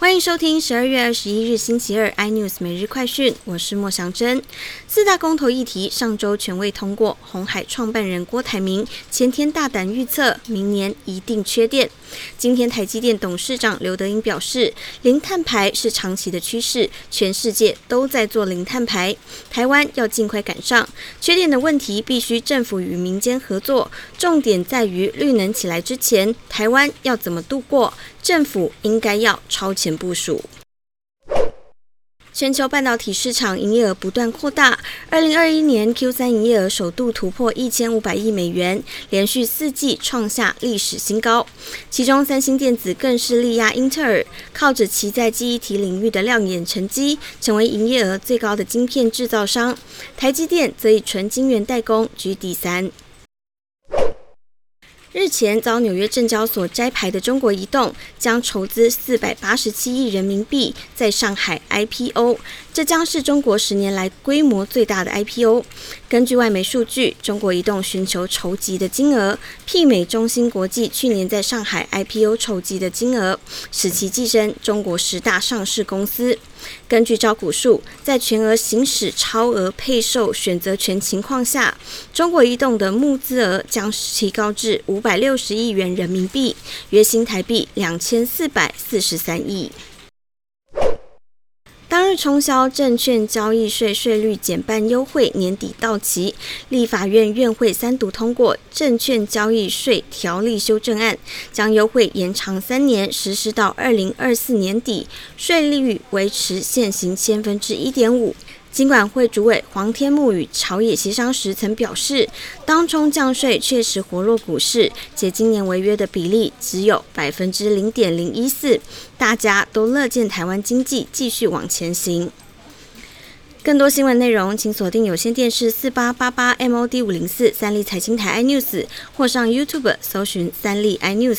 欢迎收听十二月二十一日星期二 iNews 每日快讯，我是莫祥珍。四大公投议题上周全未通过，红海创办人郭台铭前天大胆预测，明年一定缺电。今天台积电董事长刘德英表示，零碳排是长期的趋势，全世界都在做零碳排，台湾要尽快赶上。缺电的问题必须政府与民间合作，重点在于绿能起来之前，台湾要怎么度过？政府应该要超前部署。全球半导体市场营业额不断扩大，二零二一年 Q 三营业额首度突破一千五百亿美元，连续四季创下历史新高。其中，三星电子更是力压英特尔，靠着其在记忆体领域的亮眼成绩，成为营业额最高的晶片制造商。台积电则以纯晶圆代工居第三。日前遭纽约证交所摘牌的中国移动，将筹资四百八十七亿人民币在上海 IPO，这将是中国十年来规模最大的 IPO。根据外媒数据，中国移动寻求筹集的金额媲美中芯国际去年在上海 IPO 筹集的金额，使其跻身中国十大上市公司。根据招股数，在全额行使超额配售选择权情况下，中国移动的募资额将提高至五五百六十亿元人民币，约新台币两千四百四十三亿。当日冲销证券交易税税率减半优惠年底到期，立法院院会三读通过证券交易税条例修正案，将优惠延长三年，实施到二零二四年底，税率维持现行千分之一点五。金管会主委黄天木与朝野协商时曾表示，当冲降税确实活络股市，且今年违约的比例只有百分之零点零一四，大家都乐见台湾经济继续往前行。更多新闻内容，请锁定有线电视四八八八 MOD 五零四三立财经台 iNews，或上 YouTube 搜寻三立 iNews。